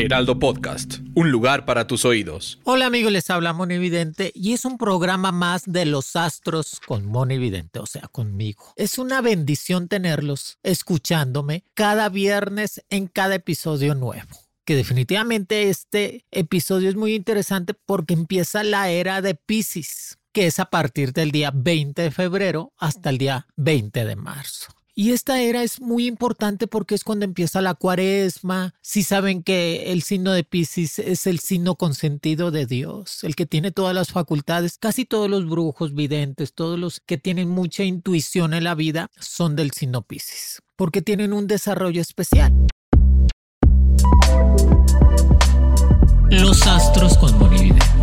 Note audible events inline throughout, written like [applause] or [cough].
Heraldo Podcast, un lugar para tus oídos. Hola amigos, les habla Moni Vidente y es un programa más de los astros con Moni Vidente, o sea, conmigo. Es una bendición tenerlos escuchándome cada viernes en cada episodio nuevo que definitivamente este episodio es muy interesante porque empieza la era de Pisces, que es a partir del día 20 de febrero hasta el día 20 de marzo. Y esta era es muy importante porque es cuando empieza la cuaresma. Si saben que el signo de Pisces es el signo consentido de Dios, el que tiene todas las facultades, casi todos los brujos videntes, todos los que tienen mucha intuición en la vida son del signo Pisces, porque tienen un desarrollo especial. Los astros con Monividente.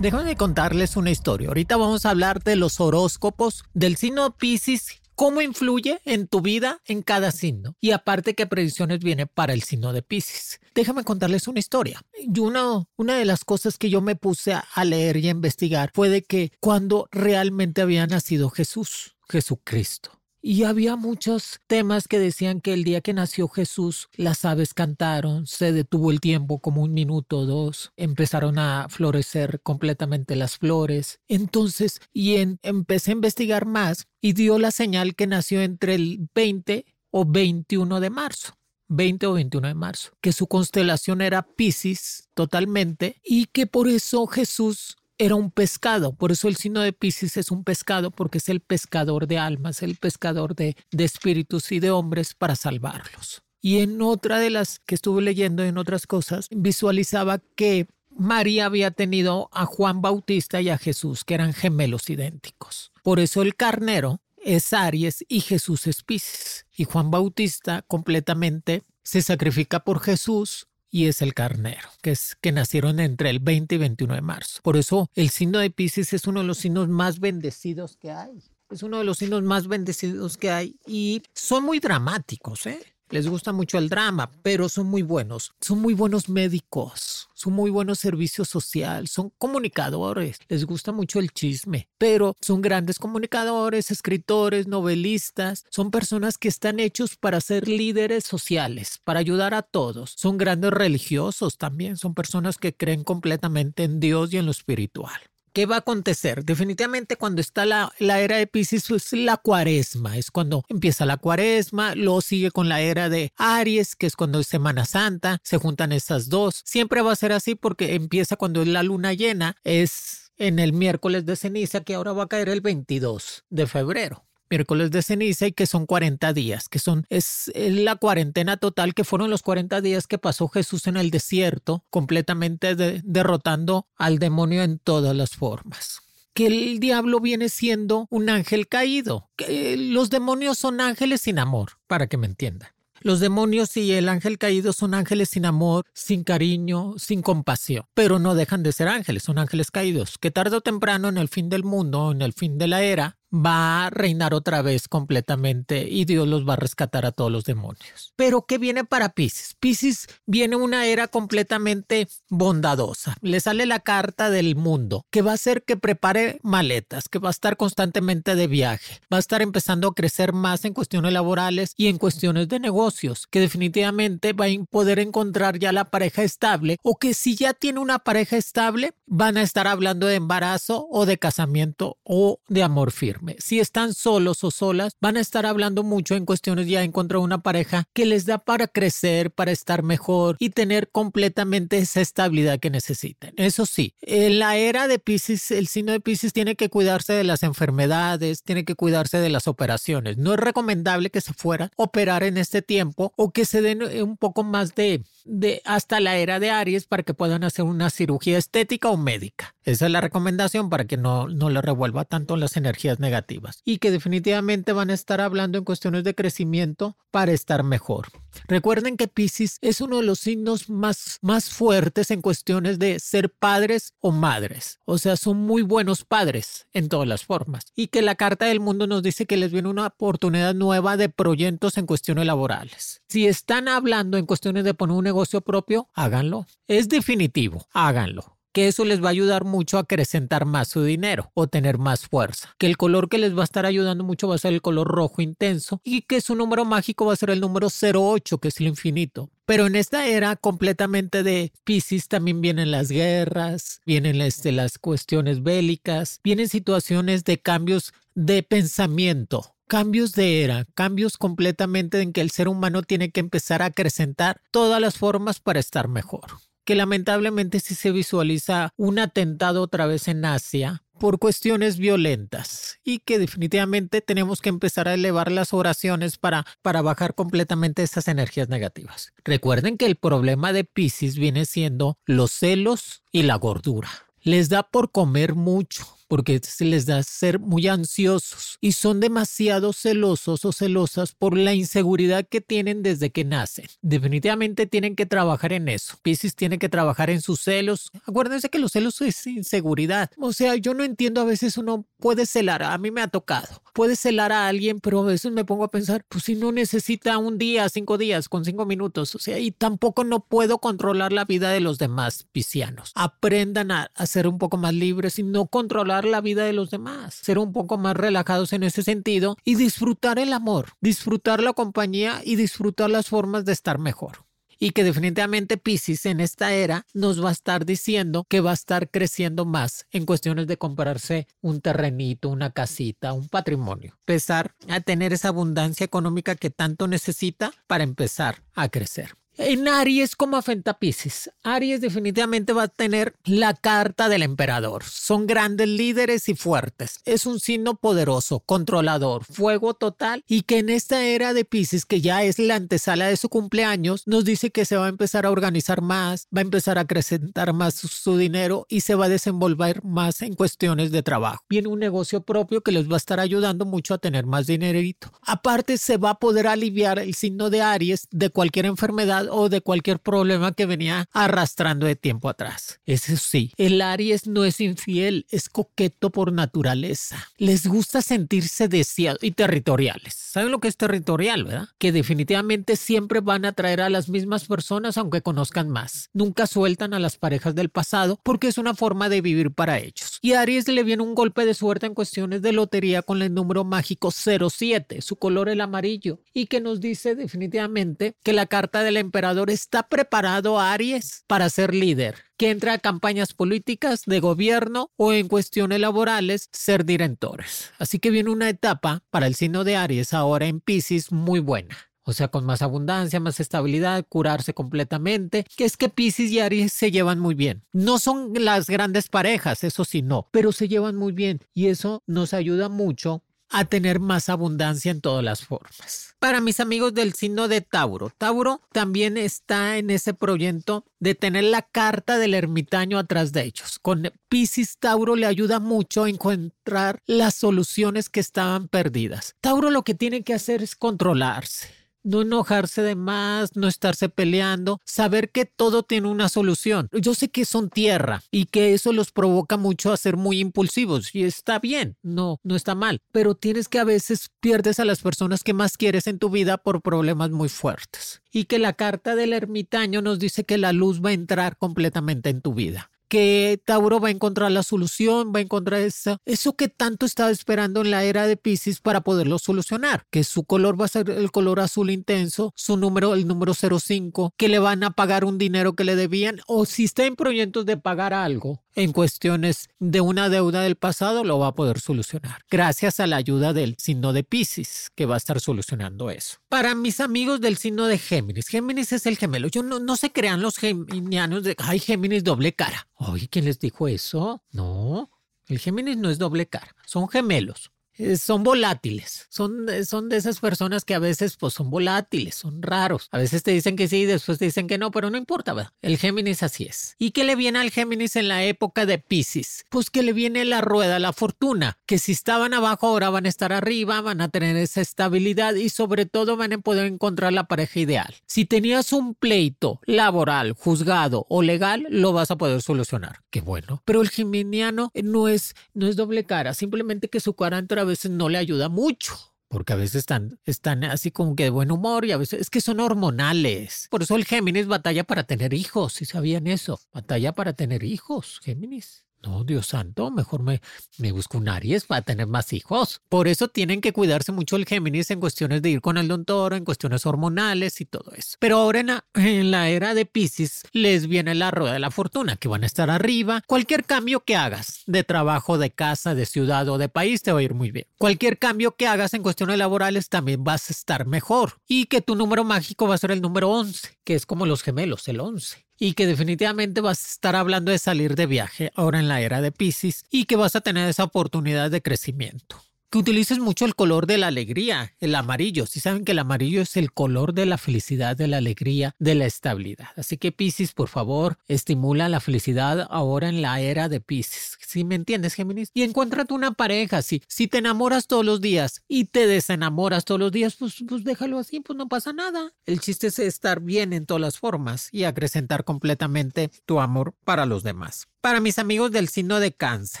Déjenme contarles una historia. Ahorita vamos a hablar de los horóscopos del signo Pisces cómo influye en tu vida en cada signo y aparte qué predicciones viene para el signo de Pisces. Déjame contarles una historia. Y una, una de las cosas que yo me puse a leer y a investigar fue de que cuando realmente había nacido Jesús, Jesucristo. Y había muchos temas que decían que el día que nació Jesús, las aves cantaron, se detuvo el tiempo como un minuto o dos, empezaron a florecer completamente las flores. Entonces, y empecé a investigar más y dio la señal que nació entre el 20 o 21 de marzo. 20 o 21 de marzo, que su constelación era Pisces totalmente y que por eso Jesús era un pescado. Por eso el signo de Pisces es un pescado, porque es el pescador de almas, el pescador de, de espíritus y de hombres para salvarlos. Y en otra de las que estuve leyendo, en otras cosas, visualizaba que María había tenido a Juan Bautista y a Jesús, que eran gemelos idénticos. Por eso el carnero es Aries y Jesús es Pisces. Y Juan Bautista completamente se sacrifica por Jesús y es el carnero, que es que nacieron entre el 20 y 21 de marzo. Por eso el signo de Pisces es uno de los signos más bendecidos que hay. Es uno de los signos más bendecidos que hay y son muy dramáticos, ¿eh? Les gusta mucho el drama, pero son muy buenos. Son muy buenos médicos, son muy buenos servicios social, son comunicadores, les gusta mucho el chisme, pero son grandes comunicadores, escritores, novelistas, son personas que están hechos para ser líderes sociales, para ayudar a todos. Son grandes religiosos también, son personas que creen completamente en Dios y en lo espiritual. ¿Qué va a acontecer? Definitivamente cuando está la, la era de Pisces es la cuaresma, es cuando empieza la cuaresma, luego sigue con la era de Aries, que es cuando es Semana Santa, se juntan esas dos. Siempre va a ser así porque empieza cuando es la luna llena, es en el miércoles de ceniza que ahora va a caer el 22 de febrero miércoles de ceniza y que son 40 días, que son es la cuarentena total que fueron los 40 días que pasó Jesús en el desierto, completamente derrotando al demonio en todas las formas que el diablo viene siendo un ángel caído, que los demonios son ángeles sin amor, para que me entiendan. Los demonios y el ángel caído son ángeles sin amor, sin cariño, sin compasión, pero no dejan de ser ángeles, son ángeles caídos, que tarde o temprano en el fin del mundo, en el fin de la era, va a reinar otra vez completamente y Dios los va a rescatar a todos los demonios. Pero ¿qué viene para Pisces? Pisces viene una era completamente bondadosa. Le sale la carta del mundo, que va a hacer que prepare maletas, que va a estar constantemente de viaje, va a estar empezando a crecer más en cuestiones laborales y en cuestiones de negocios, que definitivamente va a poder encontrar ya la pareja estable o que si ya tiene una pareja estable, van a estar hablando de embarazo o de casamiento o de amor firme. Si están solos o solas, van a estar hablando mucho en cuestiones ya encontrar una pareja que les da para crecer, para estar mejor y tener completamente esa estabilidad que necesiten. Eso sí, en la era de Pisces, el signo de Pisces tiene que cuidarse de las enfermedades, tiene que cuidarse de las operaciones. No es recomendable que se fuera a operar en este tiempo o que se den un poco más de, de hasta la era de Aries para que puedan hacer una cirugía estética o médica. Esa es la recomendación para que no, no le revuelva tanto las energías negativas y que definitivamente van a estar hablando en cuestiones de crecimiento para estar mejor. Recuerden que Pisces es uno de los signos más, más fuertes en cuestiones de ser padres o madres. O sea, son muy buenos padres en todas las formas. Y que la carta del mundo nos dice que les viene una oportunidad nueva de proyectos en cuestiones laborales. Si están hablando en cuestiones de poner un negocio propio, háganlo. Es definitivo, háganlo que eso les va a ayudar mucho a acrecentar más su dinero o tener más fuerza. Que el color que les va a estar ayudando mucho va a ser el color rojo intenso y que su número mágico va a ser el número 08, que es el infinito. Pero en esta era completamente de Pisces también vienen las guerras, vienen este, las cuestiones bélicas, vienen situaciones de cambios de pensamiento, cambios de era, cambios completamente en que el ser humano tiene que empezar a acrecentar todas las formas para estar mejor que lamentablemente sí se visualiza un atentado otra vez en Asia por cuestiones violentas y que definitivamente tenemos que empezar a elevar las oraciones para, para bajar completamente esas energías negativas. Recuerden que el problema de Pisces viene siendo los celos y la gordura. Les da por comer mucho, porque se les da ser muy ansiosos y son demasiado celosos o celosas por la inseguridad que tienen desde que nacen. Definitivamente tienen que trabajar en eso. Pisces tiene que trabajar en sus celos. Acuérdense que los celos es inseguridad. O sea, yo no entiendo a veces uno puede celar, a mí me ha tocado. Puede celar a alguien, pero a veces me pongo a pensar, pues si no necesita un día, cinco días, con cinco minutos, o sea, y tampoco no puedo controlar la vida de los demás piscianos. Aprendan a, a ser un poco más libres y no controlar la vida de los demás, ser un poco más relajados en ese sentido y disfrutar el amor, disfrutar la compañía y disfrutar las formas de estar mejor y que definitivamente Pisces en esta era nos va a estar diciendo que va a estar creciendo más en cuestiones de comprarse un terrenito, una casita, un patrimonio, empezar a tener esa abundancia económica que tanto necesita para empezar a crecer. En Aries, ¿cómo afecta Pisces? Aries definitivamente va a tener la carta del emperador. Son grandes líderes y fuertes. Es un signo poderoso, controlador, fuego total y que en esta era de Pisces, que ya es la antesala de su cumpleaños, nos dice que se va a empezar a organizar más, va a empezar a acrecentar más su, dinero y se va a desenvolver más en cuestiones de trabajo. Viene un negocio propio que les va a estar ayudando mucho a tener más dinerito. Aparte, se va a poder aliviar el signo de Aries de cualquier enfermedad o de cualquier problema que venía arrastrando de tiempo atrás. Eso sí, el Aries no es infiel, es coqueto por naturaleza. Les gusta sentirse deseados y territoriales. ¿Saben lo que es territorial, verdad? Que definitivamente siempre van a atraer a las mismas personas aunque conozcan más. Nunca sueltan a las parejas del pasado porque es una forma de vivir para ellos. Y a Aries le viene un golpe de suerte en cuestiones de lotería con el número mágico 07, su color el amarillo, y que nos dice definitivamente que la carta de la está preparado Aries para ser líder, que entra a campañas políticas de gobierno o en cuestiones laborales ser directores. Así que viene una etapa para el signo de Aries ahora en Pisces muy buena. O sea, con más abundancia, más estabilidad, curarse completamente. Que es que Pisces y Aries se llevan muy bien. No son las grandes parejas, eso sí, no, pero se llevan muy bien y eso nos ayuda mucho a tener más abundancia en todas las formas. Para mis amigos del signo de Tauro, Tauro también está en ese proyecto de tener la carta del ermitaño atrás de ellos. Con Pisces, Tauro le ayuda mucho a encontrar las soluciones que estaban perdidas. Tauro lo que tiene que hacer es controlarse no enojarse de más, no estarse peleando, saber que todo tiene una solución. Yo sé que son tierra y que eso los provoca mucho a ser muy impulsivos y está bien, no, no está mal, pero tienes que a veces pierdes a las personas que más quieres en tu vida por problemas muy fuertes. Y que la carta del ermitaño nos dice que la luz va a entrar completamente en tu vida que Tauro va a encontrar la solución, va a encontrar eso, eso que tanto estaba esperando en la era de Pisces para poderlo solucionar, que su color va a ser el color azul intenso, su número, el número 05, que le van a pagar un dinero que le debían, o si está en proyectos de pagar algo, en cuestiones de una deuda del pasado lo va a poder solucionar. Gracias a la ayuda del signo de Pisces, que va a estar solucionando eso. Para mis amigos del signo de Géminis, Géminis es el gemelo. Yo no, se crean los geminianos de, ay, Géminis doble cara. Ay, ¿quién les dijo eso? No, el Géminis no es doble cara, son gemelos. Eh, son volátiles, son, eh, son de esas personas que a veces pues son volátiles, son raros. A veces te dicen que sí y después te dicen que no, pero no importa, ¿verdad? El Géminis así es. ¿Y qué le viene al Géminis en la época de Pisces? Pues que le viene la rueda, la fortuna, que si estaban abajo ahora van a estar arriba, van a tener esa estabilidad y sobre todo van a poder encontrar la pareja ideal. Si tenías un pleito laboral, juzgado o legal, lo vas a poder solucionar. Qué bueno. Pero el geminiano no es, no es doble cara, simplemente que su carácter a veces no le ayuda mucho porque a veces están, están así como que de buen humor y a veces es que son hormonales. Por eso el Géminis batalla para tener hijos, si sabían eso. Batalla para tener hijos, Géminis. No, Dios santo, mejor me, me busco un Aries para tener más hijos. Por eso tienen que cuidarse mucho el Géminis en cuestiones de ir con el doctor, en cuestiones hormonales y todo eso. Pero ahora en la, en la era de Pisces les viene la rueda de la fortuna, que van a estar arriba. Cualquier cambio que hagas de trabajo, de casa, de ciudad o de país te va a ir muy bien. Cualquier cambio que hagas en cuestiones laborales también vas a estar mejor. Y que tu número mágico va a ser el número 11, que es como los gemelos, el 11 y que definitivamente vas a estar hablando de salir de viaje ahora en la era de Pisces y que vas a tener esa oportunidad de crecimiento que utilices mucho el color de la alegría, el amarillo. Si saben que el amarillo es el color de la felicidad, de la alegría, de la estabilidad. Así que Pisces, por favor, estimula la felicidad ahora en la era de Pisces. ¿Sí me entiendes, Géminis? Y encuéntrate una pareja. Si, si te enamoras todos los días y te desenamoras todos los días, pues, pues déjalo así, pues no pasa nada. El chiste es estar bien en todas las formas y acrecentar completamente tu amor para los demás. Para mis amigos del signo de cáncer,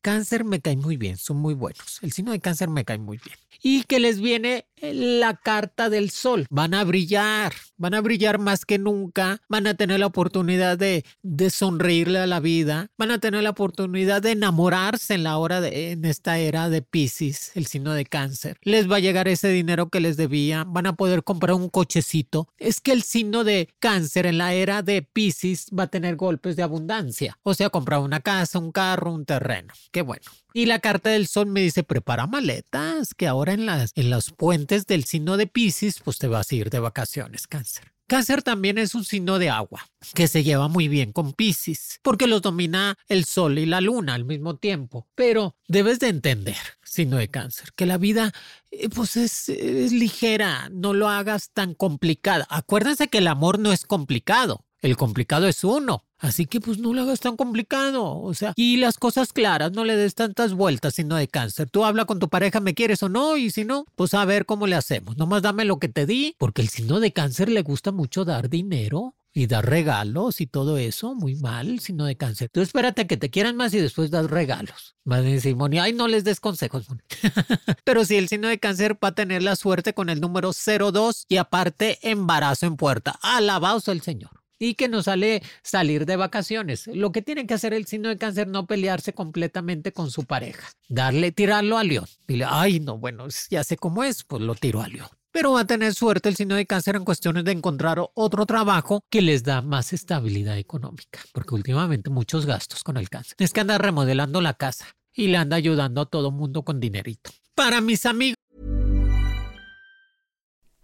cáncer me cae muy bien, son muy buenos. El signo de cáncer me cae muy bien. Y que les viene la carta del sol. Van a brillar, van a brillar más que nunca, van a tener la oportunidad de, de sonreírle a la vida, van a tener la oportunidad de enamorarse en la hora de, en esta era de Pisces, el signo de cáncer. Les va a llegar ese dinero que les debía, van a poder comprar un cochecito. Es que el signo de cáncer en la era de Pisces va a tener golpes de abundancia, o sea, comprar una casa, un carro, un terreno. Qué bueno. Y la carta del sol me dice, prepara maletas, que ahora en, las, en los puentes del signo de Pisces, pues te vas a ir de vacaciones, cáncer. Cáncer también es un signo de agua, que se lleva muy bien con Pisces, porque los domina el sol y la luna al mismo tiempo. Pero debes de entender, signo de cáncer, que la vida eh, pues es, es ligera, no lo hagas tan complicada. Acuérdense que el amor no es complicado, el complicado es uno. Así que pues no lo hagas tan complicado, o sea, y las cosas claras, no le des tantas vueltas sino de cáncer. Tú habla con tu pareja, me quieres o no, y si no, pues a ver cómo le hacemos. Nomás dame lo que te di, porque el signo de cáncer le gusta mucho dar dinero y dar regalos y todo eso, muy mal, el signo de cáncer. Tú espérate que te quieran más y después das regalos. A decir, Moni, ay, no les des consejos. [laughs] Pero si el signo de cáncer va a tener la suerte con el número 02 y aparte embarazo en puerta. Alabados el Señor y que no sale salir de vacaciones. Lo que tiene que hacer el signo de cáncer no pelearse completamente con su pareja, darle, tirarlo a león. Dile, ay, no, bueno, ya sé cómo es, pues lo tiro a león. Pero va a tener suerte el signo de cáncer en cuestiones de encontrar otro trabajo que les da más estabilidad económica, porque últimamente muchos gastos con el cáncer. Es que anda remodelando la casa y le anda ayudando a todo mundo con dinerito. Para mis amigos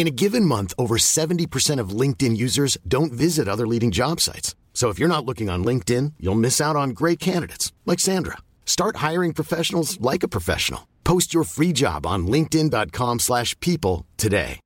In a given month, over 70% of LinkedIn users don't visit other leading job sites. So if you're not looking on LinkedIn, you'll miss out on great candidates like Sandra. Start hiring professionals like a professional. Post your free job on linkedin.com/people slash people today.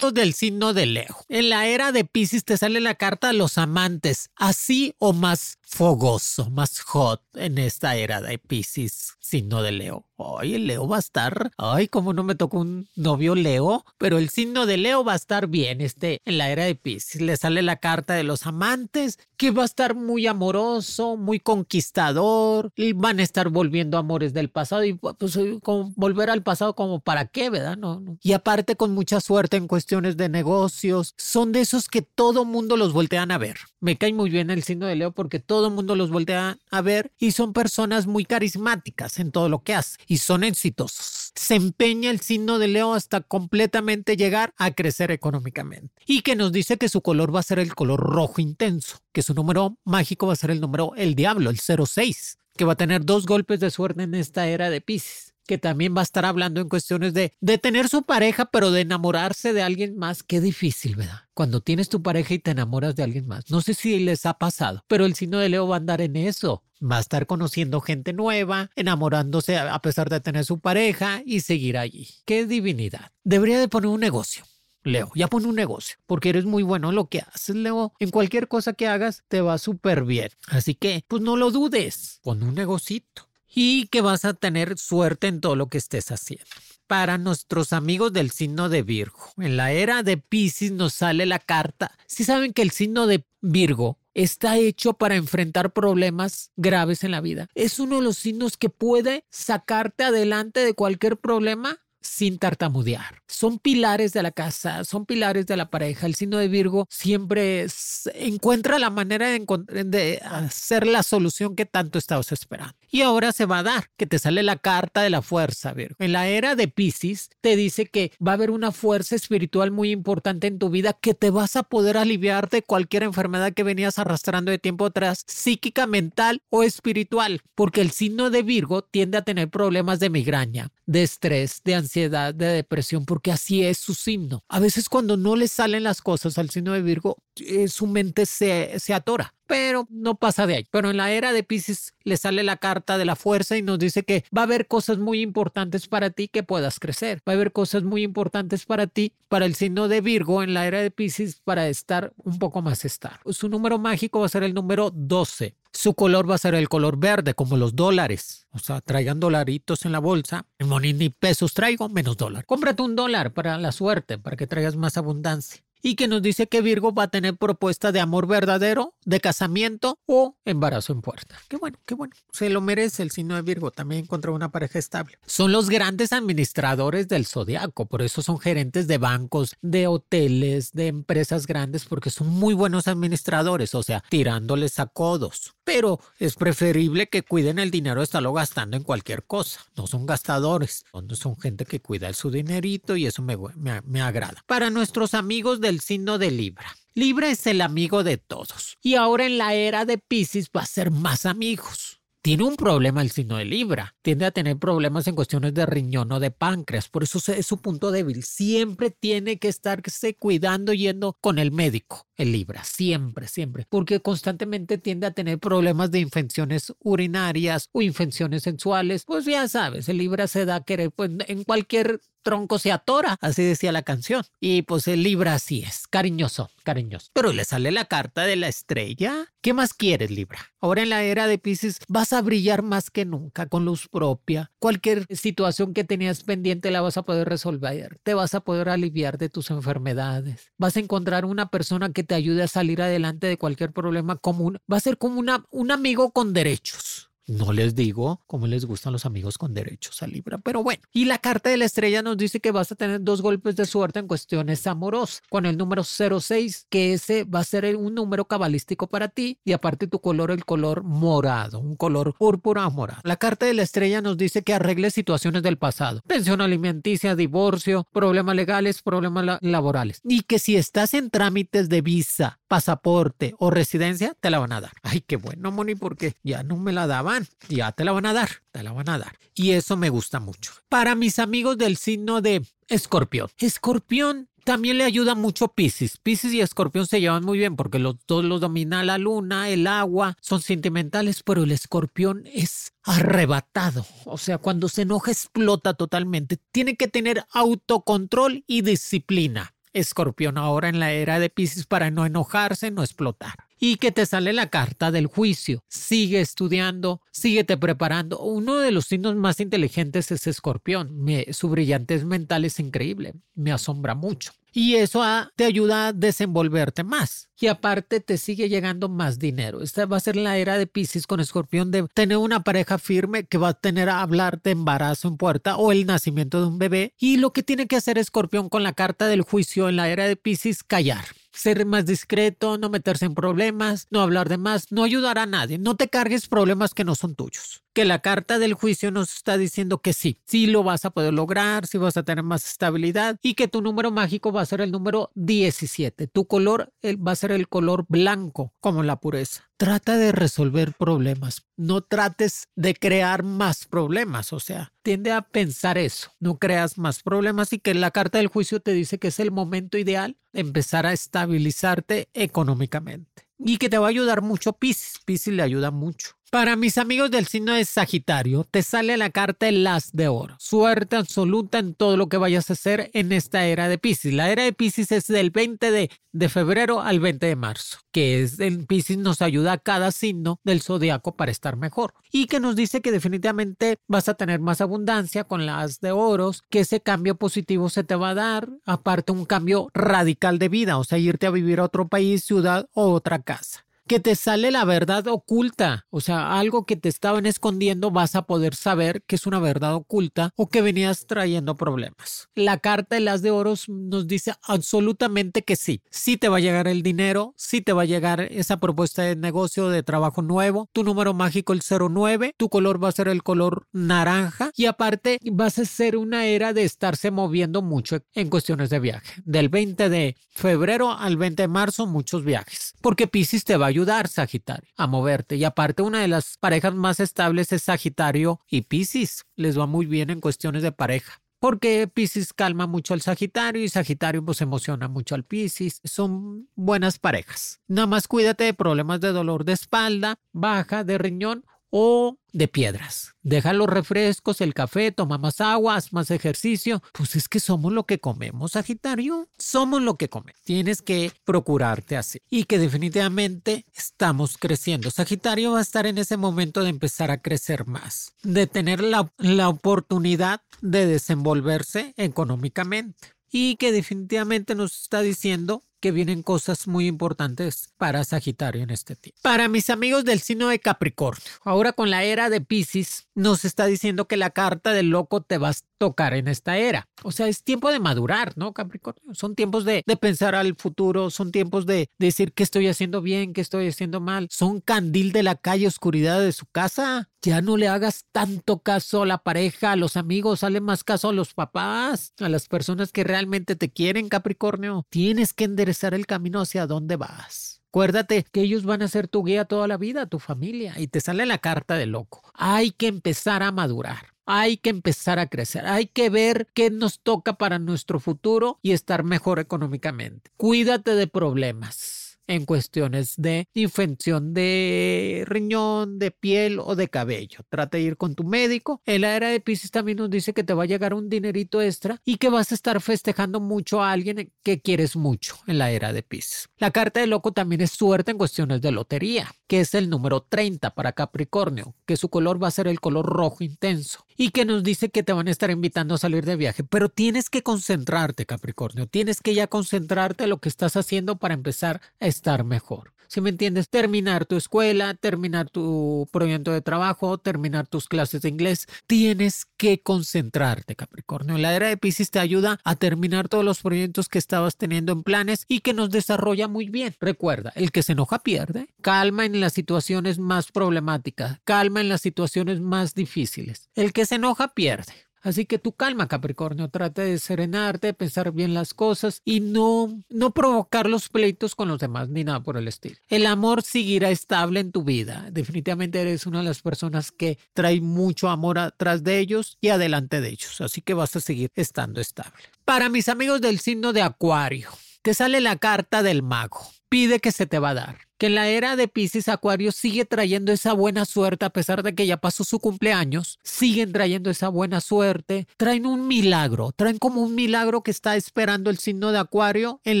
del signo de Leo. En la era de Pisces te sale la carta de los amantes, así o más fogoso, más hot en esta era de Pisces, signo de Leo. Ay, el Leo va a estar. Ay, como no me tocó un novio Leo, pero el signo de Leo va a estar bien este en la era de Pisces. Le sale la carta de los amantes, que va a estar muy amoroso, muy conquistador, y van a estar volviendo amores del pasado y pues como volver al pasado como para qué, ¿verdad? No, no. Y aparte con mucha suerte en cuestiones de negocios, son de esos que todo mundo los voltean a ver. Me cae muy bien el signo de Leo porque todo mundo los voltea a ver y son personas muy carismáticas en todo lo que hacen y son exitosos. Se empeña el signo de Leo hasta completamente llegar a crecer económicamente. Y que nos dice que su color va a ser el color rojo intenso, que su número mágico va a ser el número el diablo, el 06, que va a tener dos golpes de suerte en esta era de Pisces que también va a estar hablando en cuestiones de, de tener su pareja, pero de enamorarse de alguien más. Qué difícil, ¿verdad? Cuando tienes tu pareja y te enamoras de alguien más. No sé si les ha pasado, pero el signo de Leo va a andar en eso. Va a estar conociendo gente nueva, enamorándose a pesar de tener su pareja y seguir allí. Qué divinidad. Debería de poner un negocio. Leo, ya pon un negocio, porque eres muy bueno en lo que haces, Leo. En cualquier cosa que hagas te va súper bien. Así que, pues no lo dudes, pon un negocito y que vas a tener suerte en todo lo que estés haciendo. Para nuestros amigos del signo de Virgo, en la era de Pisces nos sale la carta. Si saben que el signo de Virgo está hecho para enfrentar problemas graves en la vida. Es uno de los signos que puede sacarte adelante de cualquier problema sin tartamudear. Son pilares de la casa, son pilares de la pareja. El signo de Virgo siempre encuentra la manera de, de, hacer la solución que tanto estabas esperando. Y ahora se va a dar, que te sale la carta de la fuerza, Virgo. En la era de Pisces te dice que va a haber una fuerza espiritual muy importante en tu vida que te vas a poder aliviar de cualquier enfermedad que venías arrastrando de tiempo atrás, psíquica, mental o espiritual, porque el signo de Virgo tiende a tener problemas de migraña, de estrés, de ansiedad, de depresión, porque así es su signo. A veces cuando no le salen las cosas al signo de Virgo, eh, su mente se, se atora pero no pasa de ahí. Pero en la era de Pisces le sale la carta de la fuerza y nos dice que va a haber cosas muy importantes para ti que puedas crecer. Va a haber cosas muy importantes para ti, para el signo de Virgo en la era de Pisces, para estar un poco más estable. Su número mágico va a ser el número 12. Su color va a ser el color verde, como los dólares. O sea, traigan dolaritos en la bolsa. En y pesos traigo menos dólar. Cómprate un dólar para la suerte, para que traigas más abundancia y que nos dice que Virgo va a tener propuesta de amor verdadero, de casamiento o embarazo en puerta. Qué bueno, qué bueno. Se lo merece el signo de Virgo. También encontró una pareja estable. Son los grandes administradores del zodiaco, por eso son gerentes de bancos, de hoteles, de empresas grandes, porque son muy buenos administradores, o sea, tirándoles a codos. Pero es preferible que cuiden el dinero de estarlo gastando en cualquier cosa. No son gastadores, son gente que cuida su dinerito y eso me, me, me agrada. Para nuestros amigos del el signo de Libra. Libra es el amigo de todos y ahora en la era de Pisces va a ser más amigos tiene un problema el signo de Libra. Tiende a tener problemas en cuestiones de riñón o de páncreas. Por eso es su punto débil. Siempre tiene que estarse cuidando yendo con el médico, el Libra. Siempre, siempre. Porque constantemente tiende a tener problemas de infecciones urinarias o infecciones sensuales. Pues ya sabes, el Libra se da a querer pues, en cualquier tronco se atora, así decía la canción. Y pues el Libra así es, cariñoso, cariñoso. Pero le sale la carta de la estrella. ¿Qué más quieres, Libra? Ahora en la era de Pisces vas a brillar más que nunca con luz propia. Cualquier situación que tenías pendiente la vas a poder resolver. Te vas a poder aliviar de tus enfermedades. Vas a encontrar una persona que te ayude a salir adelante de cualquier problema común. Va a ser como una, un amigo con derechos. No les digo cómo les gustan los amigos con derechos a Libra, pero bueno. Y la carta de la estrella nos dice que vas a tener dos golpes de suerte en cuestiones amorosas, con el número 06, que ese va a ser un número cabalístico para ti, y aparte tu color, el color morado, un color púrpura morado. La carta de la estrella nos dice que arregle situaciones del pasado, pensión alimenticia, divorcio, problemas legales, problemas laborales, y que si estás en trámites de visa, pasaporte o residencia, te la van a dar. Ay, qué bueno, Moni, porque ya no me la daban ya te la van a dar, te la van a dar. Y eso me gusta mucho. Para mis amigos del signo de Escorpión. Escorpión También le ayuda mucho Pisces. Pisces y Escorpión se llevan muy bien porque los dos los domina la luna, el agua, son sentimentales, pero el Escorpión es arrebatado. O sea, cuando se enoja explota totalmente. Tiene que tener autocontrol y disciplina. Escorpión ahora en la era de Pisces para no enojarse, no explotar. Y que te sale la carta del juicio. Sigue estudiando, síguete preparando. Uno de los signos más inteligentes es Escorpión. su brillantez mental es increíble. Me asombra mucho y eso te ayuda a desenvolverte más. Y aparte te sigue llegando más dinero. Esta va a ser la era de Pisces con Escorpión de tener una pareja firme que va a tener a hablar de embarazo en puerta o el nacimiento de un bebé. Y lo que tiene que hacer Escorpión con la carta del juicio en la era de Pisces, callar ser más discreto, no meterse en problemas, no hablar de más, no ayudar a nadie, no te cargues problemas que no son tuyos. Que la carta del juicio nos está diciendo que sí, sí lo vas a poder lograr, sí vas a tener más estabilidad y que tu número mágico va a ser el número 17. Tu color va a ser el color blanco, como la pureza. Trata de resolver problemas, no trates de crear más problemas, o sea, tiende a pensar eso, no creas más problemas y que la carta del juicio te dice que es el momento ideal de empezar a estabilizarte económicamente y que te va a ayudar mucho Pisces, Pisces le ayuda mucho. Para mis amigos del signo de Sagitario, te sale la carta el As de Oro. Suerte absoluta en todo lo que vayas a hacer en esta era de Pisces. La era de Pisces es del 20 de, febrero al 20 de marzo, que es el Pisces nos ayuda a cada signo del zodiaco para estar mejor. Y que nos dice que definitivamente vas a tener más abundancia con la As de Oros, que ese cambio positivo se te va a dar, aparte un cambio radical de vida, o sea, irte a vivir a otro país, ciudad o otra casa que te sale la verdad oculta, o sea, algo que te estaban escondiendo vas a poder saber que es una verdad oculta o que venías trayendo problemas. La carta de las de oros nos dice absolutamente que sí, sí te va a llegar el dinero, sí te va a llegar esa propuesta de negocio de trabajo nuevo, tu número mágico el 09, tu color va a ser el color naranja y aparte vas a ser una era de estarse moviendo mucho en cuestiones de viaje. Del 20 de febrero al 20 de marzo muchos viajes, porque Pisces te va a ayudar, Sagitario, a moverte. Y aparte, una de las parejas más estables es Sagitario y Piscis. Les va muy bien en cuestiones de pareja porque Piscis calma mucho al Sagitario y Sagitario pues emociona mucho al Piscis. Son buenas parejas. Nada más cuídate de problemas de dolor de espalda, baja, de riñón o de piedras. Deja los refrescos, el café, toma más agua, haz más ejercicio. Pues es que somos lo que comemos, Sagitario. Somos lo que comemos. Tienes que procurarte así. Y que definitivamente estamos creciendo. Sagitario va a estar en ese momento de empezar a crecer más. De tener la, la oportunidad de desenvolverse económicamente. Y que definitivamente nos está diciendo que vienen cosas muy importantes para Sagitario en este tiempo. Para mis amigos del signo de Capricornio, ahora con la era de Pisces, nos está diciendo que la carta del loco te va a tocar en esta era. O sea, es tiempo de madurar, ¿no, Capricornio? Son tiempos de, de pensar al futuro, son tiempos de, decir qué estoy haciendo bien, qué estoy haciendo mal. Son candil de la calle, oscuridad de su casa. Ya no le hagas tanto caso a la pareja, a los amigos, sale más caso a los papás, a las personas que realmente te quieren, Capricornio. Tienes que enderezar el camino hacia dónde vas. Acuérdate que ellos van a ser tu guía toda la vida, tu familia, y te sale la carta de loco. Hay que empezar a madurar. Hay que empezar a crecer, hay que ver qué nos toca para nuestro futuro y estar mejor económicamente. Cuídate de problemas en cuestiones de infección de riñón, de piel o de cabello. Trata de ir con tu médico. En la era de Pisces también nos dice que te va a llegar un dinerito extra y que vas a estar festejando mucho a alguien que quieres mucho en la era de Pisces. La carta de loco también es suerte en cuestiones de lotería, que es el número 30 para Capricornio, que su color va a ser el color rojo intenso y que nos dice que te van a estar invitando a salir de viaje, pero tienes que concentrarte, Capricornio, tienes que ya concentrarte en lo que estás haciendo para empezar a estar mejor. Si me entiendes, terminar tu escuela, terminar tu proyecto de trabajo, terminar tus clases de inglés, tienes que concentrarte, Capricornio. La era de Pisces te ayuda a terminar todos los proyectos que estabas teniendo en planes y que nos desarrolla muy bien. Recuerda, el que se enoja pierde. Calma en las situaciones más problemáticas, calma en las situaciones más difíciles. El que se enoja pierde. Así que tú calma, Capricornio, trate de serenarte, de pensar bien las cosas y no, no provocar los pleitos con los demás ni nada por el estilo. El amor seguirá estable en tu vida. Definitivamente eres una de las personas que trae mucho amor atrás de ellos y adelante de ellos. Así que vas a seguir estando estable. Para mis amigos del signo de Acuario, te sale la carta del mago. Pide que se te va a dar que en la era de Pisces Acuario sigue trayendo esa buena suerte a pesar de que ya pasó su cumpleaños, siguen trayendo esa buena suerte, traen un milagro, traen como un milagro que está esperando el signo de Acuario en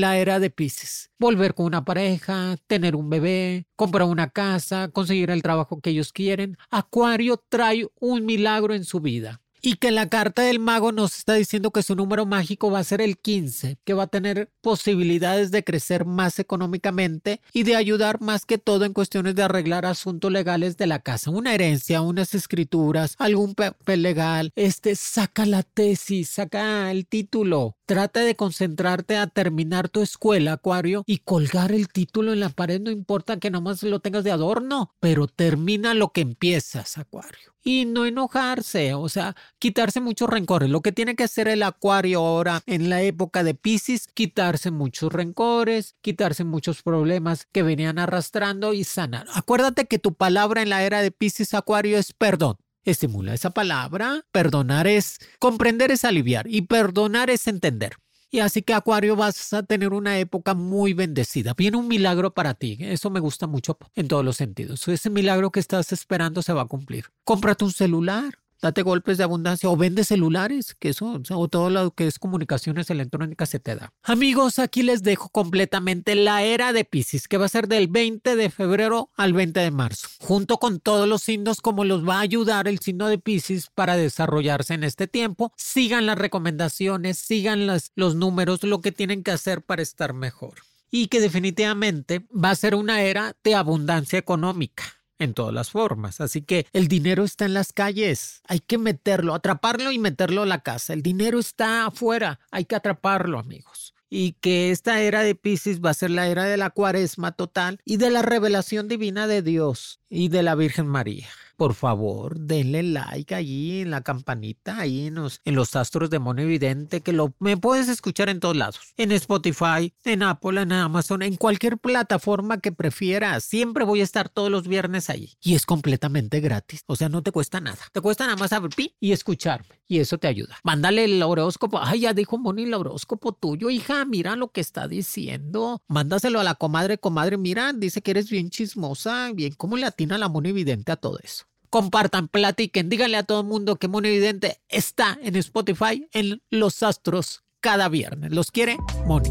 la era de Pisces. Volver con una pareja, tener un bebé, comprar una casa, conseguir el trabajo que ellos quieren. Acuario trae un milagro en su vida y que la carta del mago nos está diciendo que su número mágico va a ser el 15, que va a tener posibilidades de crecer más económicamente y de ayudar más que todo en cuestiones de arreglar asuntos legales de la casa, una herencia, unas escrituras, algún papel legal, este saca la tesis, saca el título, Trata de concentrarte a terminar tu escuela, Acuario, y colgar el título en la pared, no importa que nomás lo tengas de adorno, pero termina lo que empiezas, Acuario y no enojarse, o sea, quitarse muchos rencores. Lo que tiene que hacer el acuario ahora en la época de Pisces, quitarse muchos rencores, quitarse muchos problemas que venían arrastrando y sanar. Acuérdate que tu palabra en la era de Pisces acuario es perdón. Estimula esa palabra. Perdonar es comprender es aliviar y perdonar es entender. Y así que Acuario vas a tener una época muy bendecida. Viene un milagro para ti. Eso me gusta mucho en todos los sentidos. Ese milagro que estás esperando se va a cumplir. Cómprate un celular date golpes de abundancia o vende celulares, que eso, o todo lo que es comunicaciones electrónicas se te da. Amigos, aquí les dejo completamente la era de Pisces, que va a ser del 20 de febrero al 20 de marzo, junto con todos los signos, como los va a ayudar el signo de Pisces para desarrollarse en este tiempo. Sigan las recomendaciones, sigan los números, lo que tienen que hacer para estar mejor. Y que definitivamente va a ser una era de abundancia económica en todas las formas. Así que el dinero está en las calles, hay que meterlo, atraparlo y meterlo a la casa. El dinero está afuera, hay que atraparlo, amigos. Y que esta era de Pisces va a ser la era de la cuaresma total y de la revelación divina de Dios y de la Virgen María por favor, denle like allí en la campanita, ahí en los, astros de Mono Evidente, que lo me puedes escuchar en todos lados. En Spotify, en Apple, en Amazon, en cualquier plataforma que prefieras. Siempre voy a estar todos los viernes ahí. Y es completamente gratis. O sea, no te cuesta nada. Te cuesta nada más abrir y escucharme. Y eso te ayuda. Mándale el horóscopo. Ay, ya dijo Moni el horóscopo tuyo, hija. Mira lo que está diciendo. Mándaselo a la comadre, comadre. Mira, dice que eres bien chismosa. Bien, ¿cómo le atina la Mono Evidente a todo eso? Compartan, platiquen, díganle a todo el mundo que Mono Evidente está en Spotify en Los Astros cada viernes. ¿Los quiere? Moni.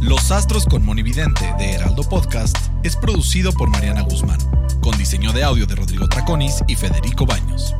Los Astros con Monividente de Heraldo Podcast es producido por Mariana Guzmán, con diseño de audio de Rodrigo Traconis y Federico Baños.